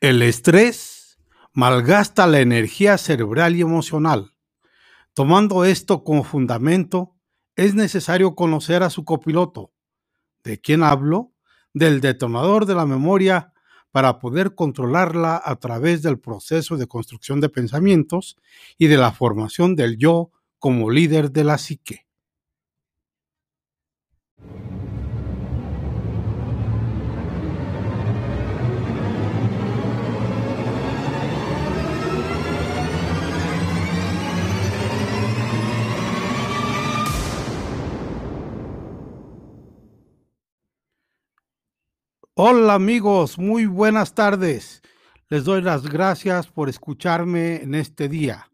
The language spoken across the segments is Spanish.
El estrés malgasta la energía cerebral y emocional. Tomando esto como fundamento, es necesario conocer a su copiloto. ¿De quién hablo? Del detonador de la memoria para poder controlarla a través del proceso de construcción de pensamientos y de la formación del yo como líder de la psique. Hola amigos, muy buenas tardes. Les doy las gracias por escucharme en este día.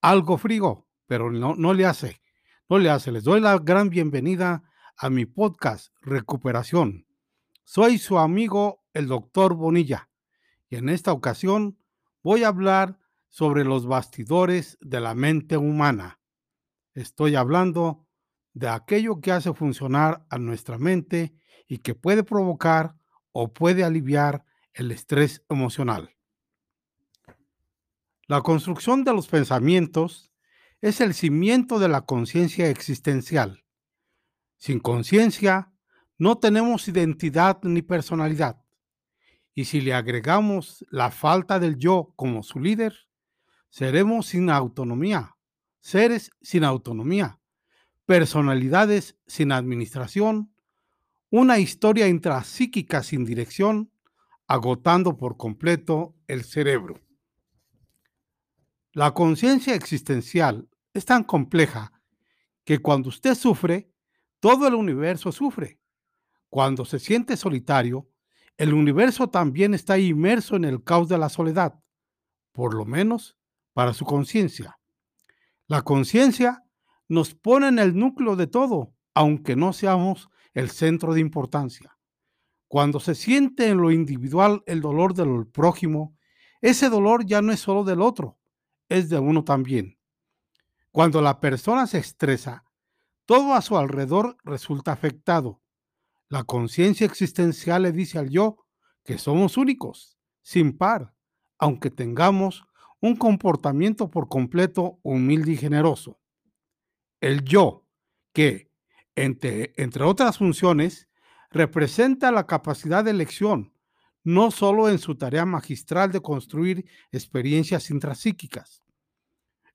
Algo frío, pero no, no le hace, no le hace. Les doy la gran bienvenida a mi podcast Recuperación. Soy su amigo el doctor Bonilla y en esta ocasión voy a hablar sobre los bastidores de la mente humana. Estoy hablando de aquello que hace funcionar a nuestra mente y que puede provocar o puede aliviar el estrés emocional. La construcción de los pensamientos es el cimiento de la conciencia existencial. Sin conciencia, no tenemos identidad ni personalidad. Y si le agregamos la falta del yo como su líder, seremos sin autonomía, seres sin autonomía, personalidades sin administración, una historia intrapsíquica sin dirección, agotando por completo el cerebro. La conciencia existencial es tan compleja que cuando usted sufre, todo el universo sufre. Cuando se siente solitario, el universo también está inmerso en el caos de la soledad, por lo menos para su conciencia. La conciencia nos pone en el núcleo de todo, aunque no seamos el centro de importancia. Cuando se siente en lo individual el dolor del prójimo, ese dolor ya no es solo del otro, es de uno también. Cuando la persona se estresa, todo a su alrededor resulta afectado. La conciencia existencial le dice al yo que somos únicos, sin par, aunque tengamos un comportamiento por completo humilde y generoso. El yo, que entre, otras funciones, representa la capacidad de elección, no solo en su tarea magistral de construir experiencias intrapsíquicas.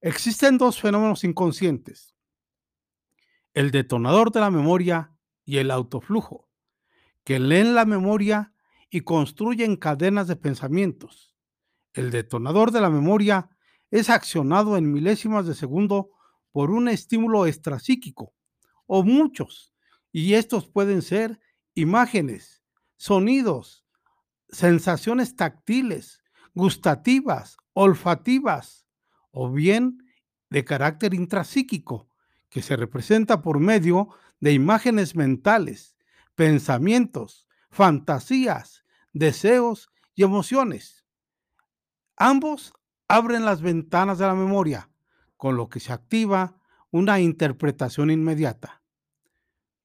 Existen dos fenómenos inconscientes, el detonador de la memoria y el autoflujo, que leen la memoria y construyen cadenas de pensamientos. El detonador de la memoria es accionado en milésimas de segundo por un estímulo extrapsíquico o muchos. Y estos pueden ser imágenes, sonidos, sensaciones táctiles, gustativas, olfativas o bien de carácter intrapsíquico, que se representa por medio de imágenes mentales, pensamientos, fantasías, deseos y emociones. Ambos abren las ventanas de la memoria, con lo que se activa una interpretación inmediata.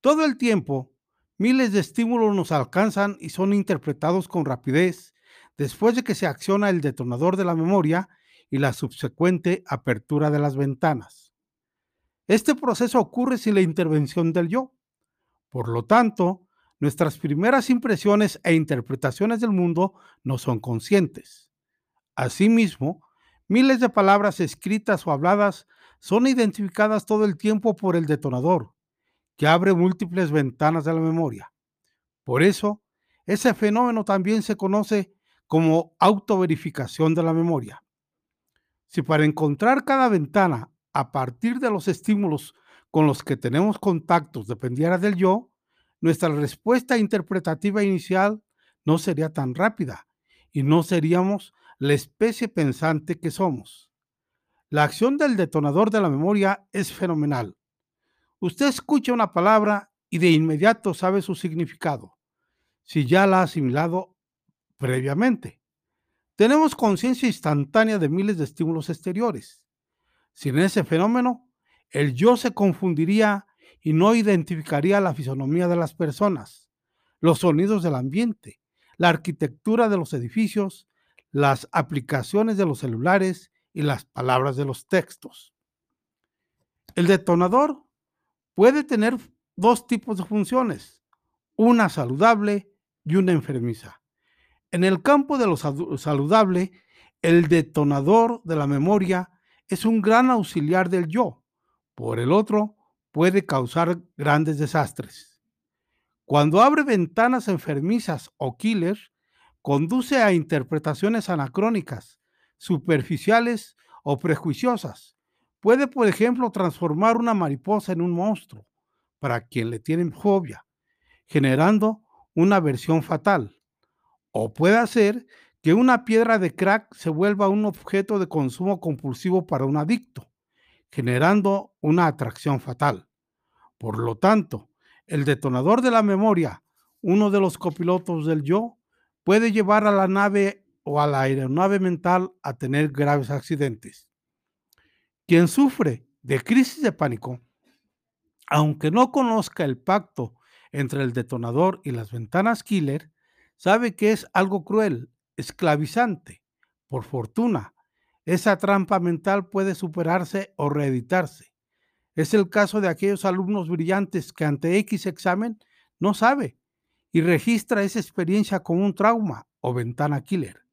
Todo el tiempo, miles de estímulos nos alcanzan y son interpretados con rapidez después de que se acciona el detonador de la memoria y la subsecuente apertura de las ventanas. Este proceso ocurre sin la intervención del yo. Por lo tanto, nuestras primeras impresiones e interpretaciones del mundo no son conscientes. Asimismo, miles de palabras escritas o habladas son identificadas todo el tiempo por el detonador, que abre múltiples ventanas de la memoria. Por eso, ese fenómeno también se conoce como autoverificación de la memoria. Si para encontrar cada ventana a partir de los estímulos con los que tenemos contactos dependiera del yo, nuestra respuesta interpretativa inicial no sería tan rápida y no seríamos la especie pensante que somos. La acción del detonador de la memoria es fenomenal. Usted escucha una palabra y de inmediato sabe su significado, si ya la ha asimilado previamente. Tenemos conciencia instantánea de miles de estímulos exteriores. Sin ese fenómeno, el yo se confundiría y no identificaría la fisonomía de las personas, los sonidos del ambiente, la arquitectura de los edificios, las aplicaciones de los celulares y las palabras de los textos. El detonador puede tener dos tipos de funciones, una saludable y una enfermiza. En el campo de lo saludable, el detonador de la memoria es un gran auxiliar del yo. Por el otro, puede causar grandes desastres. Cuando abre ventanas enfermizas o killers, conduce a interpretaciones anacrónicas, superficiales o prejuiciosas, Puede, por ejemplo, transformar una mariposa en un monstruo para quien le tiene fobia, generando una versión fatal. O puede hacer que una piedra de crack se vuelva un objeto de consumo compulsivo para un adicto, generando una atracción fatal. Por lo tanto, el detonador de la memoria, uno de los copilotos del yo, puede llevar a la nave o a la aeronave mental a tener graves accidentes. Quien sufre de crisis de pánico, aunque no conozca el pacto entre el detonador y las ventanas killer, sabe que es algo cruel, esclavizante. Por fortuna, esa trampa mental puede superarse o reeditarse. Es el caso de aquellos alumnos brillantes que ante X examen no sabe y registra esa experiencia como un trauma o ventana killer.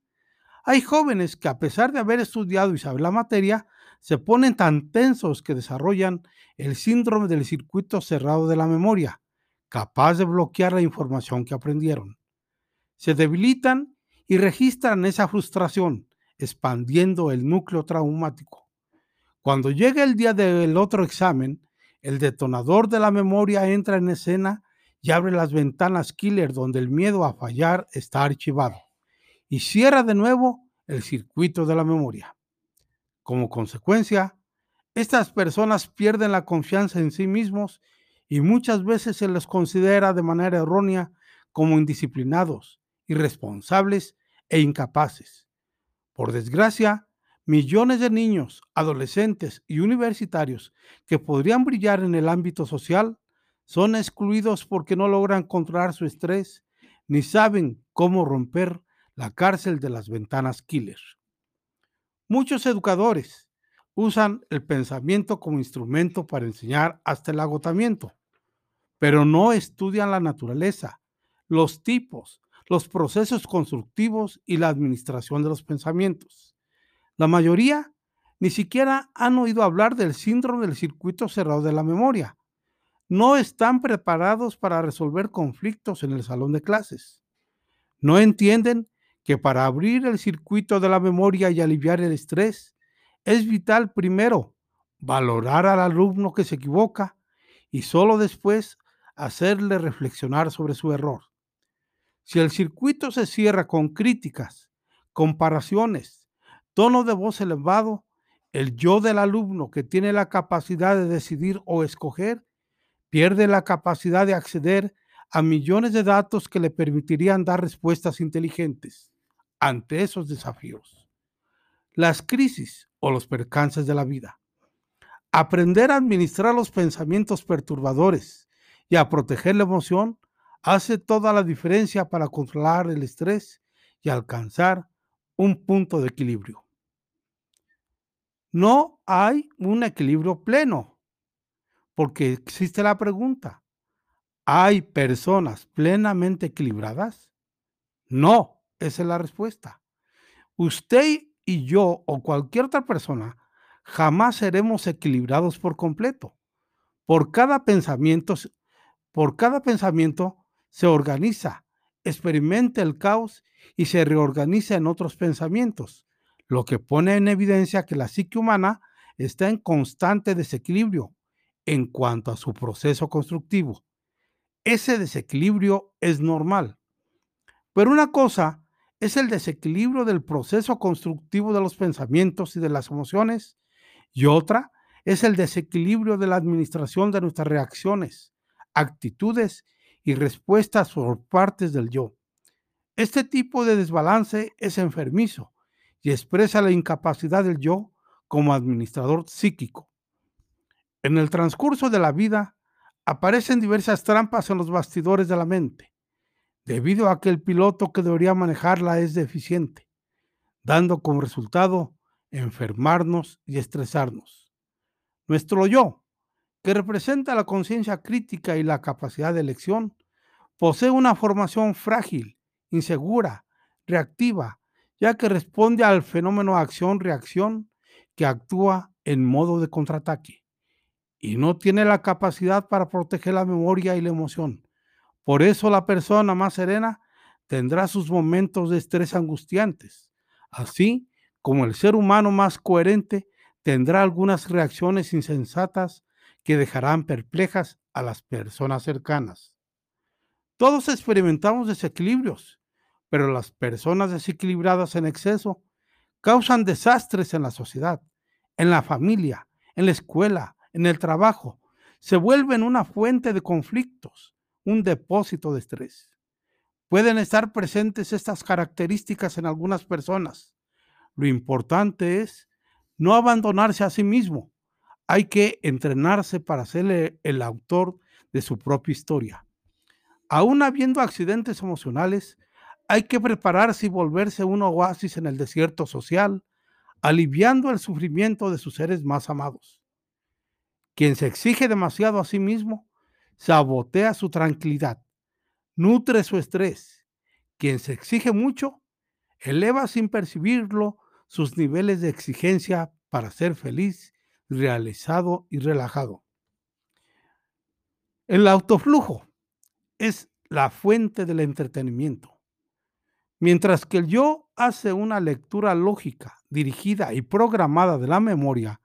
Hay jóvenes que a pesar de haber estudiado y saber la materia, se ponen tan tensos que desarrollan el síndrome del circuito cerrado de la memoria, capaz de bloquear la información que aprendieron. Se debilitan y registran esa frustración, expandiendo el núcleo traumático. Cuando llega el día del otro examen, el detonador de la memoria entra en escena y abre las ventanas killer donde el miedo a fallar está archivado y cierra de nuevo el circuito de la memoria. Como consecuencia, estas personas pierden la confianza en sí mismos y muchas veces se les considera de manera errónea como indisciplinados, irresponsables e incapaces. Por desgracia, millones de niños, adolescentes y universitarios que podrían brillar en el ámbito social son excluidos porque no logran controlar su estrés ni saben cómo romper la cárcel de las ventanas killer. Muchos educadores usan el pensamiento como instrumento para enseñar hasta el agotamiento, pero no estudian la naturaleza, los tipos, los procesos constructivos y la administración de los pensamientos. La mayoría ni siquiera han oído hablar del síndrome del circuito cerrado de la memoria. No están preparados para resolver conflictos en el salón de clases. No entienden que para abrir el circuito de la memoria y aliviar el estrés, es vital primero valorar al alumno que se equivoca y solo después hacerle reflexionar sobre su error. Si el circuito se cierra con críticas, comparaciones, tono de voz elevado, el yo del alumno que tiene la capacidad de decidir o escoger, pierde la capacidad de acceder a millones de datos que le permitirían dar respuestas inteligentes ante esos desafíos. Las crisis o los percances de la vida. Aprender a administrar los pensamientos perturbadores y a proteger la emoción hace toda la diferencia para controlar el estrés y alcanzar un punto de equilibrio. No hay un equilibrio pleno, porque existe la pregunta, ¿hay personas plenamente equilibradas? No. Esa es la respuesta. Usted y yo o cualquier otra persona jamás seremos equilibrados por completo. Por cada pensamiento, por cada pensamiento se organiza, experimenta el caos y se reorganiza en otros pensamientos, lo que pone en evidencia que la psique humana está en constante desequilibrio en cuanto a su proceso constructivo. Ese desequilibrio es normal. Pero una cosa es el desequilibrio del proceso constructivo de los pensamientos y de las emociones, y otra es el desequilibrio de la administración de nuestras reacciones, actitudes y respuestas por partes del yo. Este tipo de desbalance es enfermizo y expresa la incapacidad del yo como administrador psíquico. En el transcurso de la vida aparecen diversas trampas en los bastidores de la mente debido a que el piloto que debería manejarla es deficiente. dando como resultado enfermarnos y estresarnos. Nuestro yo, que representa la conciencia crítica y la capacidad de elección, posee una formación frágil, insegura, reactiva, ya que responde al fenómeno acción-reacción que actúa en modo de contraataque y no tiene la capacidad para proteger la memoria y la emoción. Por eso la persona más serena tendrá sus momentos de estrés angustiantes, así como el ser humano más coherente tendrá algunas reacciones insensatas que dejarán perplejas a las personas cercanas. Todos experimentamos desequilibrios, pero las personas desequilibradas en exceso causan desastres en la sociedad, en la familia, en la escuela, en el trabajo. Se vuelven una fuente de conflictos, un depósito de estrés. Pueden estar presentes estas características en algunas personas. Lo importante es no abandonarse a sí mismo. Hay que entrenarse para ser el autor de su propia historia. Aún habiendo accidentes emocionales, hay que prepararse y volverse un oasis en el desierto social, aliviando el sufrimiento de sus seres más amados. Quien se exige demasiado a sí mismo, sabotea su tranquilidad, nutre su estrés. Quien se exige mucho, eleva sin percibirlo sus niveles de exigencia para ser feliz, realizado y relajado. El autoflujo es la fuente del entretenimiento. Mientras que el yo hace una lectura lógica, dirigida y programada de la memoria,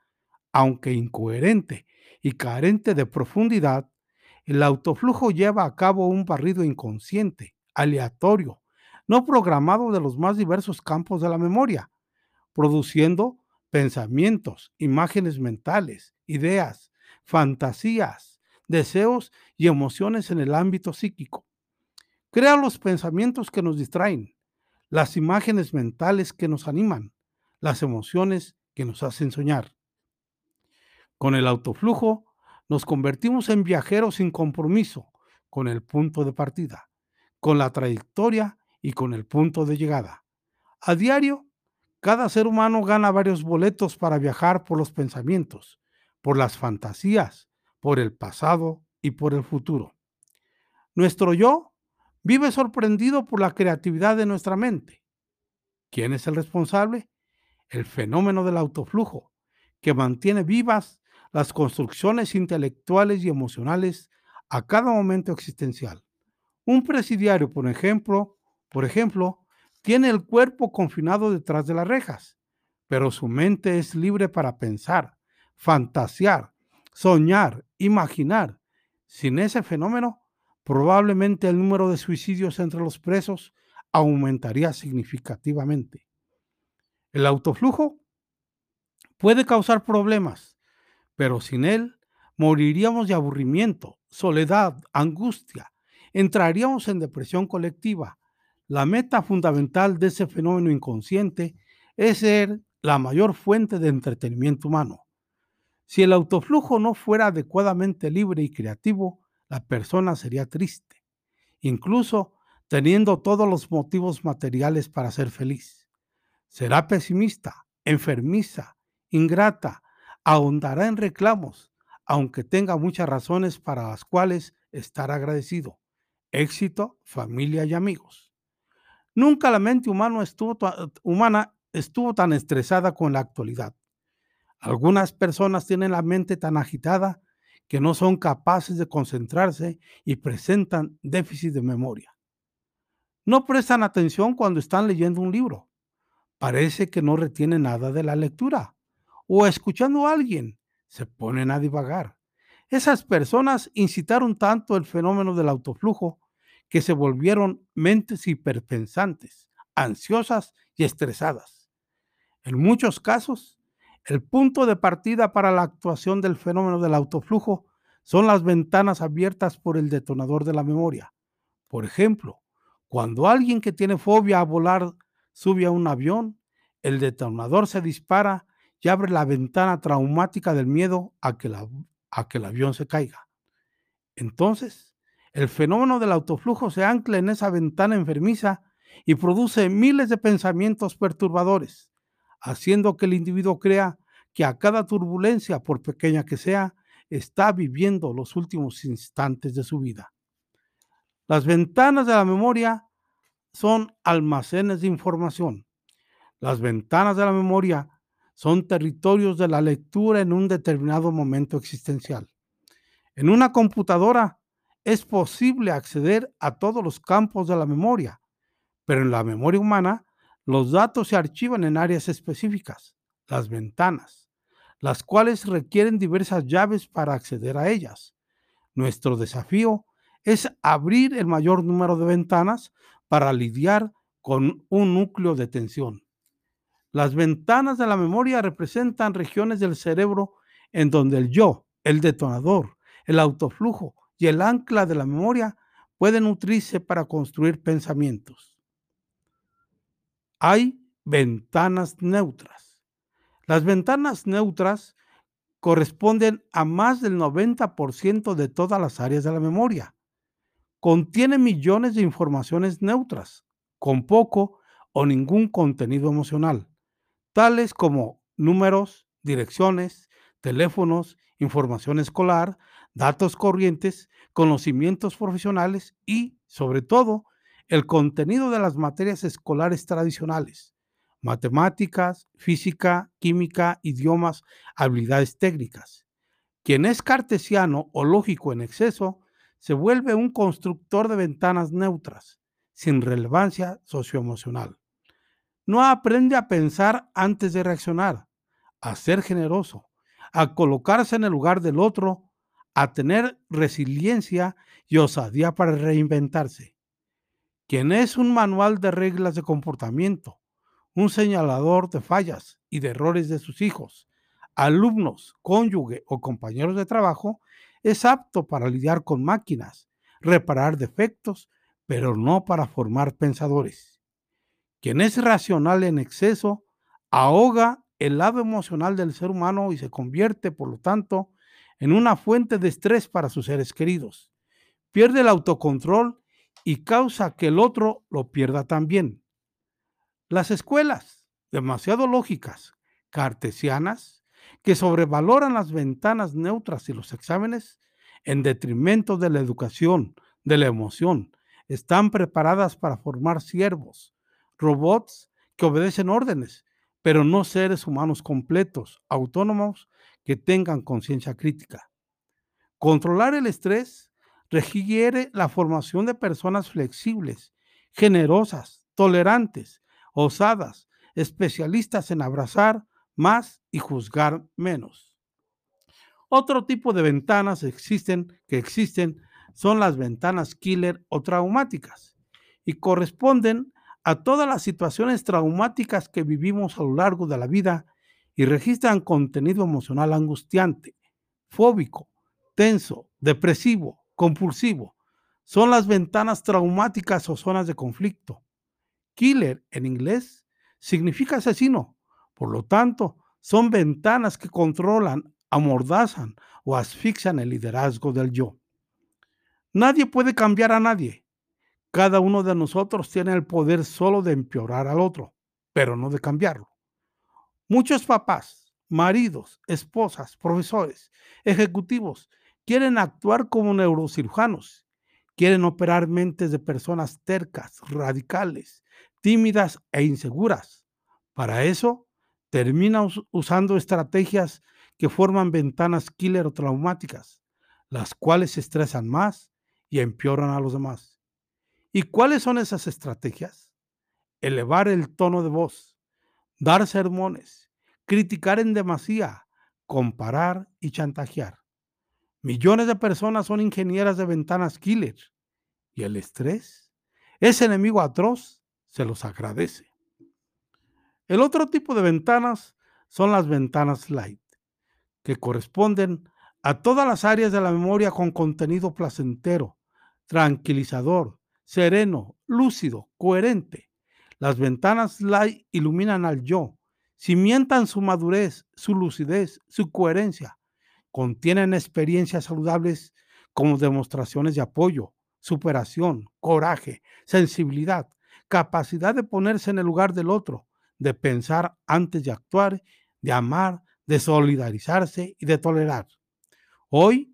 aunque incoherente y carente de profundidad, el autoflujo lleva a cabo un barrido inconsciente, aleatorio, no programado de los más diversos campos de la memoria, produciendo pensamientos, imágenes mentales, ideas, fantasías, deseos y emociones en el ámbito psíquico. Crea los pensamientos que nos distraen, las imágenes mentales que nos animan, las emociones que nos hacen soñar. Con el autoflujo nos convertimos en viajeros sin compromiso con el punto de partida, con la trayectoria y con el punto de llegada. A diario, cada ser humano gana varios boletos para viajar por los pensamientos, por las fantasías, por el pasado y por el futuro. Nuestro yo vive sorprendido por la creatividad de nuestra mente. ¿Quién es el responsable? El fenómeno del autoflujo, que mantiene vivas las construcciones intelectuales y emocionales a cada momento existencial. Un presidiario, por ejemplo, por ejemplo, tiene el cuerpo confinado detrás de las rejas, pero su mente es libre para pensar, fantasear, soñar, imaginar. Sin ese fenómeno, probablemente el número de suicidios entre los presos aumentaría significativamente. El autoflujo puede causar problemas, pero sin él moriríamos de aburrimiento, soledad, angustia, entraríamos en depresión colectiva. La meta fundamental de ese fenómeno inconsciente es ser la mayor fuente de entretenimiento humano. Si el autoflujo no fuera adecuadamente libre y creativo, la persona sería triste, incluso teniendo todos los motivos materiales para ser feliz. Será pesimista, enfermiza, ingrata, ahondará en reclamos, aunque tenga muchas razones para las cuales estar agradecido. Éxito, familia y amigos. Nunca la mente humana estuvo, tan estresada con la actualidad. Algunas personas tienen la mente tan agitada que no son capaces de concentrarse y presentan déficit de memoria. No prestan atención cuando están leyendo un libro. Parece que no retienen nada de la lectura. O escuchando a alguien, se ponen a divagar. Esas personas incitaron tanto el fenómeno del autoflujo que se volvieron mentes hiperpensantes, ansiosas y estresadas. En muchos casos, el punto de partida para la actuación del fenómeno del autoflujo son las ventanas abiertas por el detonador de la memoria. Por ejemplo, cuando alguien que tiene fobia a volar sube a un avión, el detonador se dispara y abre la ventana traumática del miedo a que, a que el avión se caiga. Entonces, el fenómeno del autoflujo se ancla en esa ventana enfermiza y produce miles de pensamientos perturbadores, haciendo que el individuo crea que a cada turbulencia, por pequeña que sea, está viviendo los últimos instantes de su vida. Las ventanas de la memoria son almacenes de información. Las ventanas de la memoria son territorios de la lectura en un determinado momento existencial. En una computadora es posible acceder a todos los campos de la memoria, pero en la memoria humana los datos se archivan en áreas específicas, las ventanas, las cuales requieren diversas llaves para acceder a ellas. Nuestro desafío es abrir el mayor número de ventanas para lidiar con un núcleo de tensión. Las ventanas de la memoria representan regiones del cerebro en donde el yo, el detonador, el autoflujo y el ancla de la memoria pueden nutrirse para construir pensamientos. Hay ventanas neutras. Las ventanas neutras corresponden a más del 90% de todas las áreas de la memoria. Contiene millones de informaciones neutras, con poco o ningún contenido emocional tales como números, direcciones, teléfonos, información escolar, datos corrientes, conocimientos profesionales y, sobre todo, el contenido de las materias escolares tradicionales, matemáticas, física, química, idiomas, habilidades técnicas. Quien es cartesiano o lógico en exceso se vuelve un constructor de ventanas neutras, sin relevancia socioemocional. No aprende a pensar antes de reaccionar, a ser generoso, a colocarse en el lugar del otro, a tener resiliencia y osadía para reinventarse. Quien es un manual de reglas de comportamiento, un señalador de fallas y de errores de sus hijos, alumnos, cónyuge o compañeros de trabajo, es apto para lidiar con máquinas, reparar defectos, pero no para formar pensadores. Quien es racional en exceso ahoga el lado emocional del ser humano y se convierte, por lo tanto, en una fuente de estrés para sus seres queridos. Pierde el autocontrol y causa que el otro lo pierda también. Las escuelas, demasiado lógicas, cartesianas, que sobrevaloran las ventanas neutras y los exámenes en detrimento de la educación, de la emoción, están preparadas para formar siervos, robots que obedecen órdenes, pero no seres humanos completos, autónomos, que tengan conciencia crítica. Controlar el estrés requiere la formación de personas flexibles, generosas, tolerantes, osadas, especialistas en abrazar más y juzgar menos. Otro tipo de ventanas existen, que existen son las ventanas killer o traumáticas y corresponden a todas las situaciones traumáticas que vivimos a lo largo de la vida y registran contenido emocional angustiante, fóbico, tenso, depresivo, compulsivo. Son las ventanas traumáticas o zonas de conflicto. Killer en inglés significa asesino. Por lo tanto, son ventanas que controlan, amordazan o asfixian el liderazgo del yo. Nadie puede cambiar a nadie. Cada uno de nosotros tiene el poder solo de empeorar al otro, pero no de cambiarlo. Muchos papás, maridos, esposas, profesores, ejecutivos quieren actuar como neurocirujanos, quieren operar mentes de personas tercas, radicales, tímidas e inseguras. Para eso, terminan usando estrategias que forman ventanas killer o traumáticas, las cuales se estresan más y empeoran a los demás. ¿Y cuáles son esas estrategias? Elevar el tono de voz, dar sermones, criticar en demasía, comparar y chantajear. Millones de personas son ingenieras de ventanas killer y el estrés, ese enemigo atroz, se los agradece. El otro tipo de ventanas son las ventanas light, que corresponden a todas las áreas de la memoria con contenido placentero, tranquilizador, sereno, lúcido, coherente. Las ventanas light iluminan al yo, cimientan su madurez, su lucidez, su coherencia. Contienen experiencias saludables como demostraciones de apoyo, superación, coraje, sensibilidad, capacidad de ponerse en el lugar del otro, de pensar antes de actuar, de amar, de solidarizarse y de tolerar. Hoy,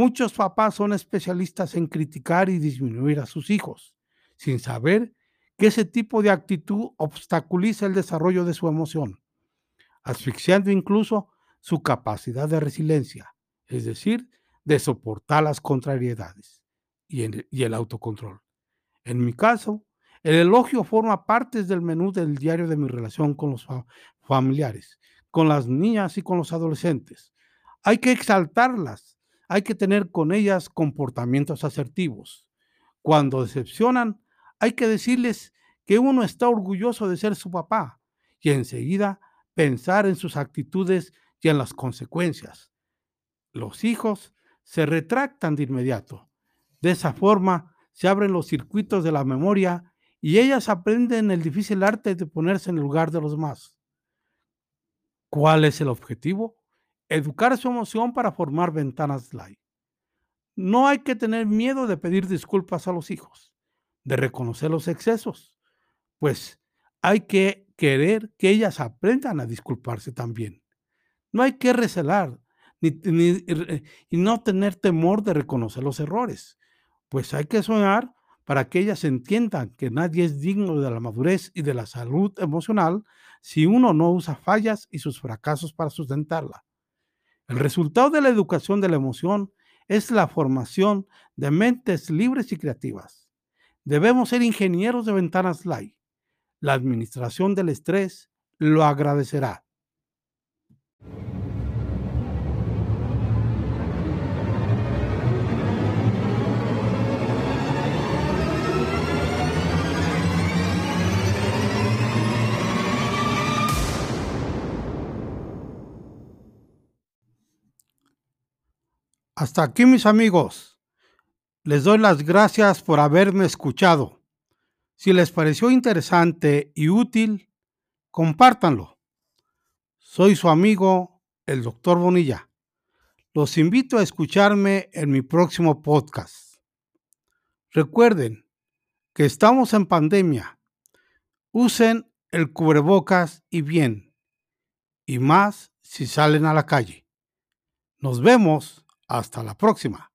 muchos papás son especialistas en criticar y disminuir a sus hijos, sin saber que ese tipo de actitud obstaculiza el desarrollo de su emoción, asfixiando incluso su capacidad de resiliencia, es decir, de soportar las contrariedades y, el autocontrol. En mi caso, el elogio forma parte del menú del diario de mi relación con los familiares, con las niñas y con los adolescentes. Hay que exaltarlas, hay que tener con ellas comportamientos asertivos. Cuando decepcionan, hay que decirles que uno está orgulloso de ser su papá y enseguida pensar en sus actitudes y en las consecuencias. Los hijos se retractan de inmediato. De esa forma se abren los circuitos de la memoria y ellas aprenden el difícil arte de ponerse en el lugar de los demás. ¿Cuál es el objetivo? Educar su emoción para formar ventanas light. No hay que tener miedo de pedir disculpas a los hijos, de reconocer los excesos, pues hay que querer que ellas aprendan a disculparse también. No hay que recelar ni, y no tener temor de reconocer los errores, pues hay que soñar para que ellas entiendan que nadie es digno de la madurez y de la salud emocional si uno no usa fallas y sus fracasos para sustentarla. El resultado de la educación de la emoción es la formación de mentes libres y creativas. Debemos ser ingenieros de ventanas light. La administración del estrés lo agradecerá. Hasta aquí mis amigos. Les doy las gracias por haberme escuchado. Si les pareció interesante y útil, compártanlo. Soy su amigo, el doctor Bonilla. Los invito a escucharme en mi próximo podcast. Recuerden que estamos en pandemia. Usen el cubrebocas y bien. Y más si salen a la calle. Nos vemos hasta la próxima.